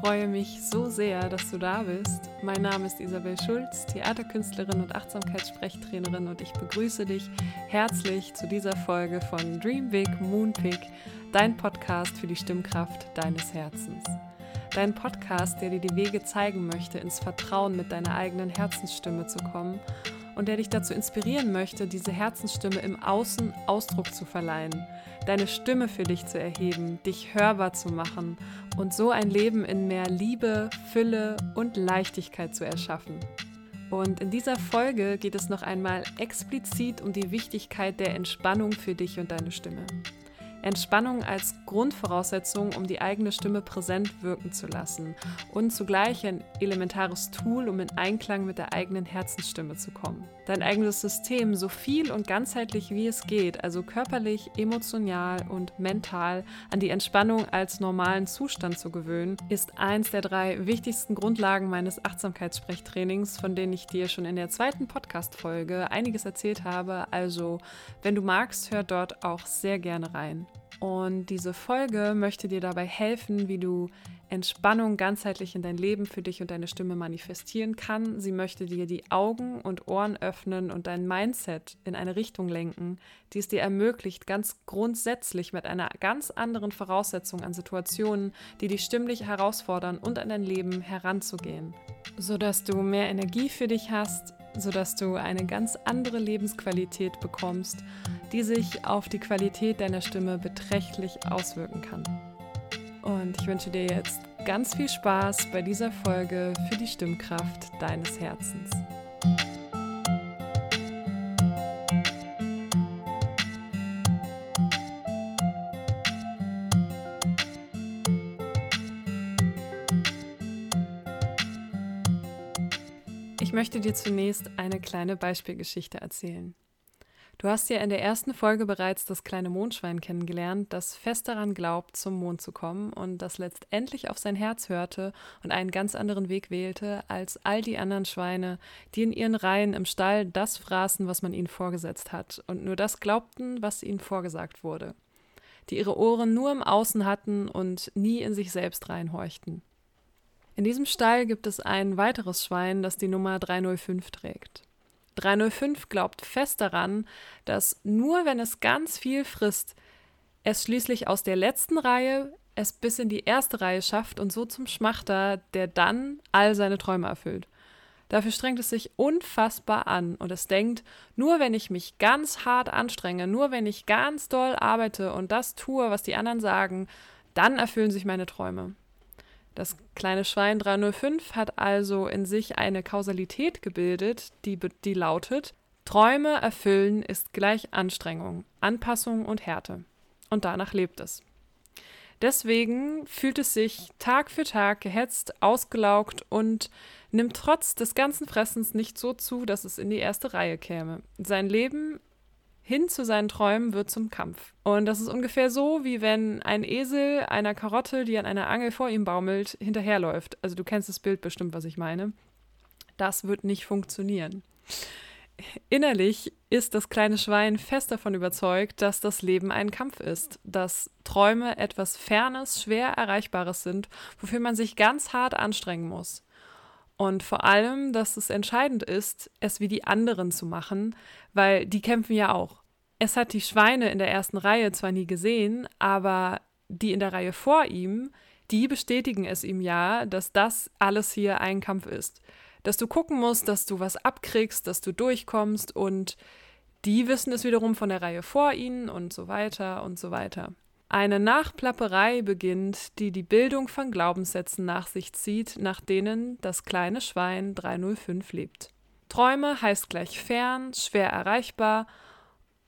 Freue mich so sehr, dass du da bist. Mein Name ist Isabel Schulz, Theaterkünstlerin und Achtsamkeitssprechtrainerin und ich begrüße dich herzlich zu dieser Folge von Dream Big Moon Pick, dein Podcast für die Stimmkraft deines Herzens. Dein Podcast, der dir die Wege zeigen möchte, ins Vertrauen mit deiner eigenen Herzensstimme zu kommen und der dich dazu inspirieren möchte, diese Herzensstimme im Außen Ausdruck zu verleihen, deine Stimme für dich zu erheben, dich hörbar zu machen und so ein Leben in mehr Liebe, Fülle und Leichtigkeit zu erschaffen. Und in dieser Folge geht es noch einmal explizit um die Wichtigkeit der Entspannung für dich und deine Stimme. Entspannung als Grundvoraussetzung, um die eigene Stimme präsent wirken zu lassen und zugleich ein elementares Tool, um in Einklang mit der eigenen Herzensstimme zu kommen. Dein eigenes System so viel und ganzheitlich wie es geht, also körperlich, emotional und mental, an die Entspannung als normalen Zustand zu gewöhnen, ist eins der drei wichtigsten Grundlagen meines Achtsamkeitssprechtrainings, von denen ich dir schon in der zweiten Podcast-Folge einiges erzählt habe. Also, wenn du magst, hör dort auch sehr gerne rein. Und diese Folge möchte dir dabei helfen, wie du Entspannung ganzheitlich in dein Leben für dich und deine Stimme manifestieren kann. Sie möchte dir die Augen und Ohren öffnen und dein Mindset in eine Richtung lenken, die es dir ermöglicht, ganz grundsätzlich mit einer ganz anderen Voraussetzung an Situationen, die dich stimmlich herausfordern und an dein Leben heranzugehen, sodass du mehr Energie für dich hast, sodass du eine ganz andere Lebensqualität bekommst, die sich auf die Qualität deiner Stimme beträchtlich auswirken kann. Und ich wünsche dir jetzt ganz viel Spaß bei dieser Folge für die Stimmkraft deines Herzens. Möchte dir zunächst eine kleine Beispielgeschichte erzählen. Du hast ja in der ersten Folge bereits das kleine Mondschwein kennengelernt, das fest daran glaubt, zum Mond zu kommen und das letztendlich auf sein Herz hörte und einen ganz anderen Weg wählte als all die anderen Schweine, die in ihren Reihen im Stall das fraßen, was man ihnen vorgesetzt hat und nur das glaubten, was ihnen vorgesagt wurde, die ihre Ohren nur im Außen hatten und nie in sich selbst reinhorchten. In diesem Stall gibt es ein weiteres Schwein, das die Nummer 305 trägt. 305 glaubt fest daran, dass nur wenn es ganz viel frisst, es schließlich aus der letzten Reihe es bis in die erste Reihe schafft und so zum Schmachter, der dann all seine Träume erfüllt. Dafür strengt es sich unfassbar an und es denkt, nur wenn ich mich ganz hart anstrenge, nur wenn ich ganz doll arbeite und das tue, was die anderen sagen, dann erfüllen sich meine Träume. Das kleine Schwein 305 hat also in sich eine Kausalität gebildet, die, die lautet, Träume erfüllen ist gleich Anstrengung, Anpassung und Härte. Und danach lebt es. Deswegen fühlt es sich Tag für Tag gehetzt, ausgelaugt und nimmt trotz des ganzen Fressens nicht so zu, dass es in die erste Reihe käme. Sein Leben hin zu seinen Träumen wird zum Kampf. Und das ist ungefähr so, wie wenn ein Esel einer Karotte, die an einer Angel vor ihm baumelt, hinterherläuft. Also du kennst das Bild bestimmt, was ich meine. Das wird nicht funktionieren. Innerlich ist das kleine Schwein fest davon überzeugt, dass das Leben ein Kampf ist, dass Träume etwas Fernes, schwer Erreichbares sind, wofür man sich ganz hart anstrengen muss. Und vor allem, dass es entscheidend ist, es wie die anderen zu machen, weil die kämpfen ja auch. Es hat die Schweine in der ersten Reihe zwar nie gesehen, aber die in der Reihe vor ihm, die bestätigen es ihm ja, dass das alles hier ein Kampf ist. Dass du gucken musst, dass du was abkriegst, dass du durchkommst und die wissen es wiederum von der Reihe vor ihnen und so weiter und so weiter. Eine Nachplapperei beginnt, die die Bildung von Glaubenssätzen nach sich zieht, nach denen das kleine Schwein 305 lebt. Träume heißt gleich fern, schwer erreichbar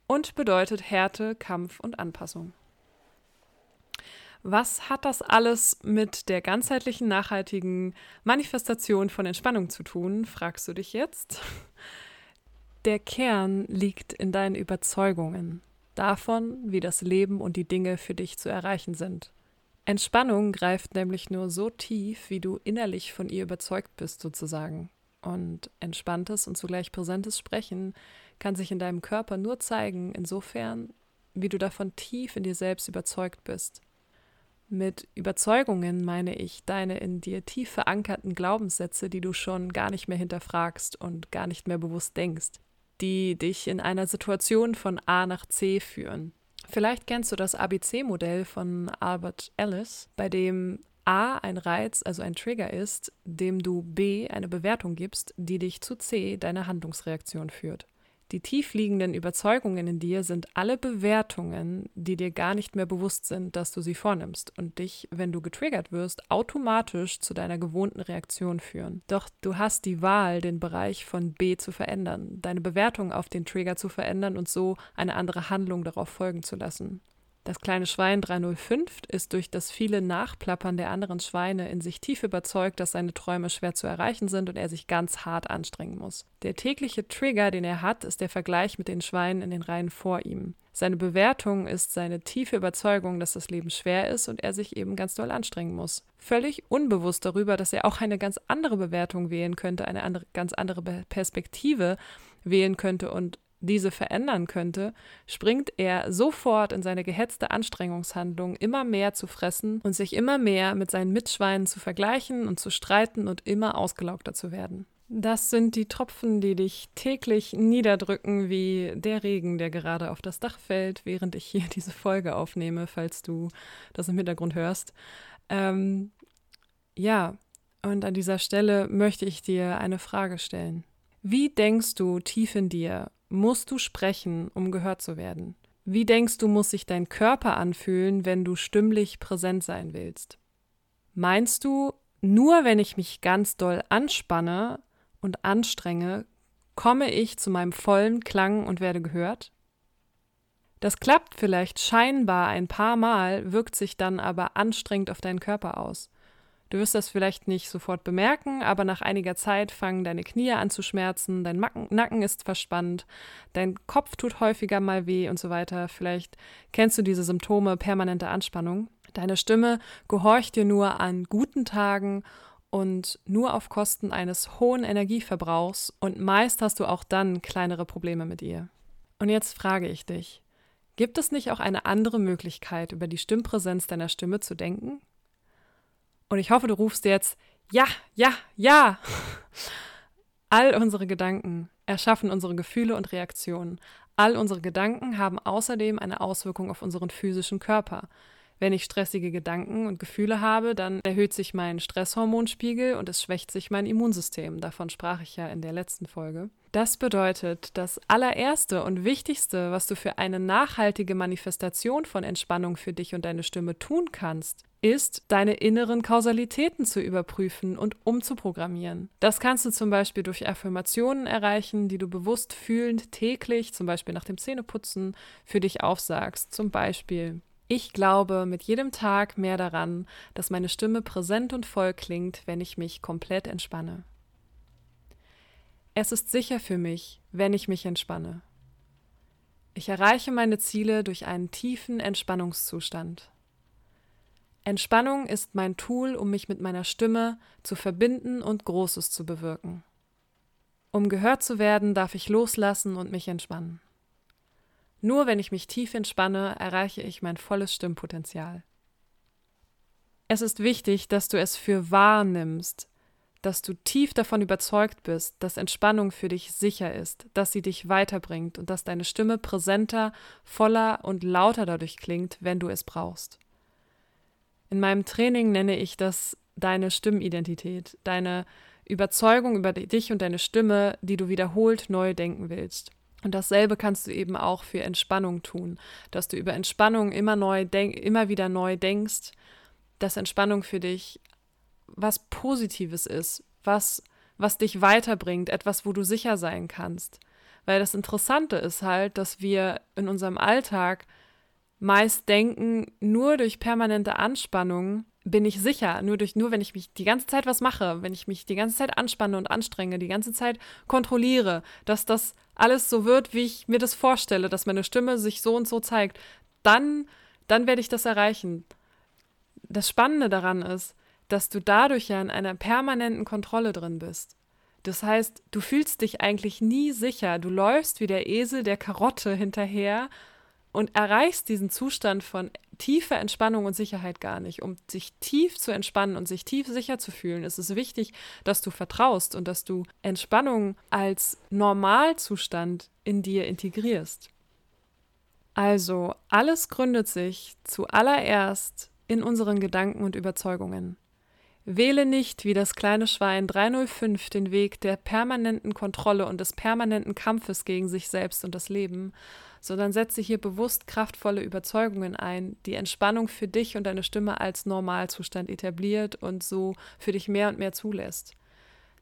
und bedeutet Härte, Kampf und Anpassung. Was hat das alles mit der ganzheitlichen, nachhaltigen Manifestation von Entspannung zu tun, fragst du dich jetzt? Der Kern liegt in deinen Überzeugungen davon, wie das Leben und die Dinge für dich zu erreichen sind. Entspannung greift nämlich nur so tief, wie du innerlich von ihr überzeugt bist, sozusagen. Und entspanntes und zugleich präsentes Sprechen kann sich in deinem Körper nur zeigen, insofern, wie du davon tief in dir selbst überzeugt bist. Mit Überzeugungen meine ich deine in dir tief verankerten Glaubenssätze, die du schon gar nicht mehr hinterfragst und gar nicht mehr bewusst denkst, die dich in einer Situation von A nach C führen. Vielleicht kennst du das ABC-Modell von Albert Ellis, bei dem A ein Reiz, also ein Trigger ist, dem du B eine Bewertung gibst, die dich zu C deine Handlungsreaktion führt. Die tiefliegenden Überzeugungen in dir sind alle Bewertungen, die dir gar nicht mehr bewusst sind, dass du sie vornimmst und dich, wenn du getriggert wirst, automatisch zu deiner gewohnten Reaktion führen. Doch du hast die Wahl, den Bereich von B zu verändern, deine Bewertung auf den Trigger zu verändern und so eine andere Handlung darauf folgen zu lassen. Das kleine Schwein 305 ist durch das viele Nachplappern der anderen Schweine in sich tief überzeugt, dass seine Träume schwer zu erreichen sind und er sich ganz hart anstrengen muss. Der tägliche Trigger, den er hat, ist der Vergleich mit den Schweinen in den Reihen vor ihm. Seine Bewertung ist seine tiefe Überzeugung, dass das Leben schwer ist und er sich eben ganz doll anstrengen muss. Völlig unbewusst darüber, dass er auch eine ganz andere Bewertung wählen könnte, eine andere, ganz andere Perspektive wählen könnte und diese verändern könnte, springt er sofort in seine gehetzte Anstrengungshandlung, immer mehr zu fressen und sich immer mehr mit seinen Mitschweinen zu vergleichen und zu streiten und immer ausgelaugter zu werden. Das sind die Tropfen, die dich täglich niederdrücken, wie der Regen, der gerade auf das Dach fällt, während ich hier diese Folge aufnehme, falls du das im Hintergrund hörst. Ähm, ja, und an dieser Stelle möchte ich dir eine Frage stellen. Wie denkst du tief in dir musst du sprechen, um gehört zu werden? Wie denkst du, muss sich dein Körper anfühlen, wenn du stimmlich präsent sein willst? Meinst du, nur wenn ich mich ganz doll anspanne und anstrenge, komme ich zu meinem vollen Klang und werde gehört? Das klappt vielleicht scheinbar ein paar Mal, wirkt sich dann aber anstrengend auf deinen Körper aus. Du wirst das vielleicht nicht sofort bemerken, aber nach einiger Zeit fangen deine Knie an zu schmerzen, dein Nacken ist verspannt, dein Kopf tut häufiger mal weh und so weiter. Vielleicht kennst du diese Symptome permanente Anspannung. Deine Stimme gehorcht dir nur an guten Tagen und nur auf Kosten eines hohen Energieverbrauchs und meist hast du auch dann kleinere Probleme mit ihr. Und jetzt frage ich dich, gibt es nicht auch eine andere Möglichkeit, über die Stimmpräsenz deiner Stimme zu denken? Und ich hoffe, du rufst jetzt, ja, ja, ja. All unsere Gedanken erschaffen unsere Gefühle und Reaktionen. All unsere Gedanken haben außerdem eine Auswirkung auf unseren physischen Körper. Wenn ich stressige Gedanken und Gefühle habe, dann erhöht sich mein Stresshormonspiegel und es schwächt sich mein Immunsystem. Davon sprach ich ja in der letzten Folge. Das bedeutet, das allererste und wichtigste, was du für eine nachhaltige Manifestation von Entspannung für dich und deine Stimme tun kannst, ist, deine inneren Kausalitäten zu überprüfen und umzuprogrammieren. Das kannst du zum Beispiel durch Affirmationen erreichen, die du bewusst fühlend täglich, zum Beispiel nach dem Zähneputzen, für dich aufsagst. Zum Beispiel, ich glaube mit jedem Tag mehr daran, dass meine Stimme präsent und voll klingt, wenn ich mich komplett entspanne. Es ist sicher für mich, wenn ich mich entspanne. Ich erreiche meine Ziele durch einen tiefen Entspannungszustand. Entspannung ist mein Tool, um mich mit meiner Stimme zu verbinden und Großes zu bewirken. Um gehört zu werden, darf ich loslassen und mich entspannen. Nur wenn ich mich tief entspanne, erreiche ich mein volles Stimmpotenzial. Es ist wichtig, dass du es für wahr nimmst, dass du tief davon überzeugt bist, dass Entspannung für dich sicher ist, dass sie dich weiterbringt und dass deine Stimme präsenter, voller und lauter dadurch klingt, wenn du es brauchst. In meinem Training nenne ich das deine Stimmidentität, deine Überzeugung über dich und deine Stimme, die du wiederholt neu denken willst. Und dasselbe kannst du eben auch für Entspannung tun, dass du über Entspannung immer neu denk, immer wieder neu denkst, dass Entspannung für dich was Positives ist, was was dich weiterbringt, etwas, wo du sicher sein kannst. Weil das Interessante ist halt, dass wir in unserem Alltag meist denken, nur durch permanente Anspannung bin ich sicher, nur durch nur wenn ich mich die ganze Zeit was mache, wenn ich mich die ganze Zeit anspanne und anstrenge, die ganze Zeit kontrolliere, dass das alles so wird, wie ich mir das vorstelle, dass meine Stimme sich so und so zeigt, dann, dann werde ich das erreichen. Das Spannende daran ist, dass du dadurch ja in einer permanenten Kontrolle drin bist. Das heißt, du fühlst dich eigentlich nie sicher. Du läufst wie der Esel der Karotte hinterher und erreichst diesen Zustand von tiefe Entspannung und Sicherheit gar nicht. Um sich tief zu entspannen und sich tief sicher zu fühlen, ist es wichtig, dass du vertraust und dass du Entspannung als Normalzustand in dir integrierst. Also, alles gründet sich zuallererst in unseren Gedanken und Überzeugungen. Wähle nicht wie das kleine Schwein 305 den Weg der permanenten Kontrolle und des permanenten Kampfes gegen sich selbst und das Leben, sondern setze hier bewusst kraftvolle Überzeugungen ein, die Entspannung für dich und deine Stimme als Normalzustand etabliert und so für dich mehr und mehr zulässt.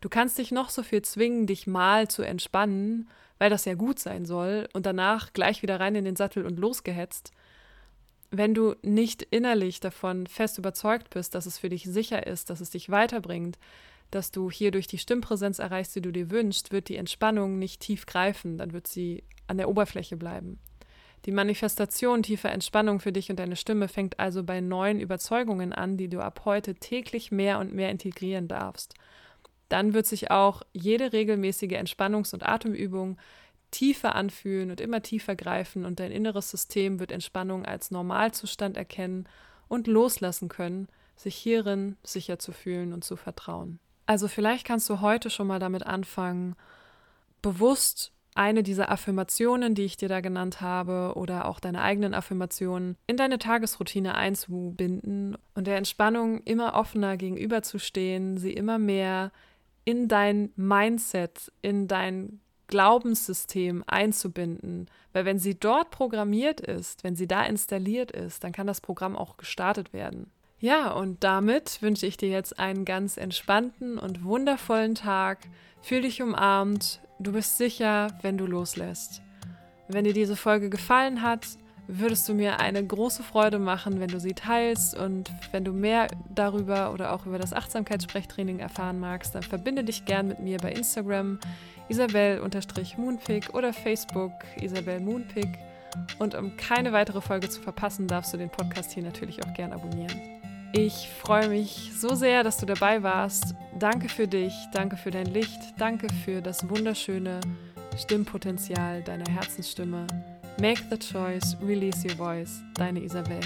Du kannst dich noch so viel zwingen, dich mal zu entspannen, weil das ja gut sein soll, und danach gleich wieder rein in den Sattel und losgehetzt. Wenn du nicht innerlich davon fest überzeugt bist, dass es für dich sicher ist, dass es dich weiterbringt, dass du hier durch die Stimmpräsenz erreichst, die du dir wünschst, wird die Entspannung nicht tief greifen, dann wird sie an der Oberfläche bleiben. Die Manifestation tiefer Entspannung für dich und deine Stimme fängt also bei neuen Überzeugungen an, die du ab heute täglich mehr und mehr integrieren darfst. Dann wird sich auch jede regelmäßige Entspannungs- und Atemübung tiefer anfühlen und immer tiefer greifen und dein inneres System wird Entspannung als Normalzustand erkennen und loslassen können, sich hierin sicher zu fühlen und zu vertrauen. Also vielleicht kannst du heute schon mal damit anfangen, bewusst eine dieser Affirmationen, die ich dir da genannt habe, oder auch deine eigenen Affirmationen in deine Tagesroutine einzubinden und der Entspannung immer offener gegenüberzustehen, sie immer mehr in dein Mindset, in dein Glaubenssystem einzubinden. Weil wenn sie dort programmiert ist, wenn sie da installiert ist, dann kann das Programm auch gestartet werden. Ja, und damit wünsche ich dir jetzt einen ganz entspannten und wundervollen Tag. Fühl dich umarmt. Du bist sicher, wenn du loslässt. Wenn dir diese Folge gefallen hat, würdest du mir eine große Freude machen, wenn du sie teilst und wenn du mehr darüber oder auch über das Achtsamkeitssprechtraining erfahren magst, dann verbinde dich gern mit mir bei Instagram isabel-moonpig oder Facebook isabel moonpig und um keine weitere Folge zu verpassen, darfst du den Podcast hier natürlich auch gern abonnieren. Ich freue mich so sehr, dass du dabei warst. Danke für dich, danke für dein Licht, danke für das wunderschöne Stimmpotenzial deiner Herzensstimme. Make the choice, release your voice. Deine Isabel.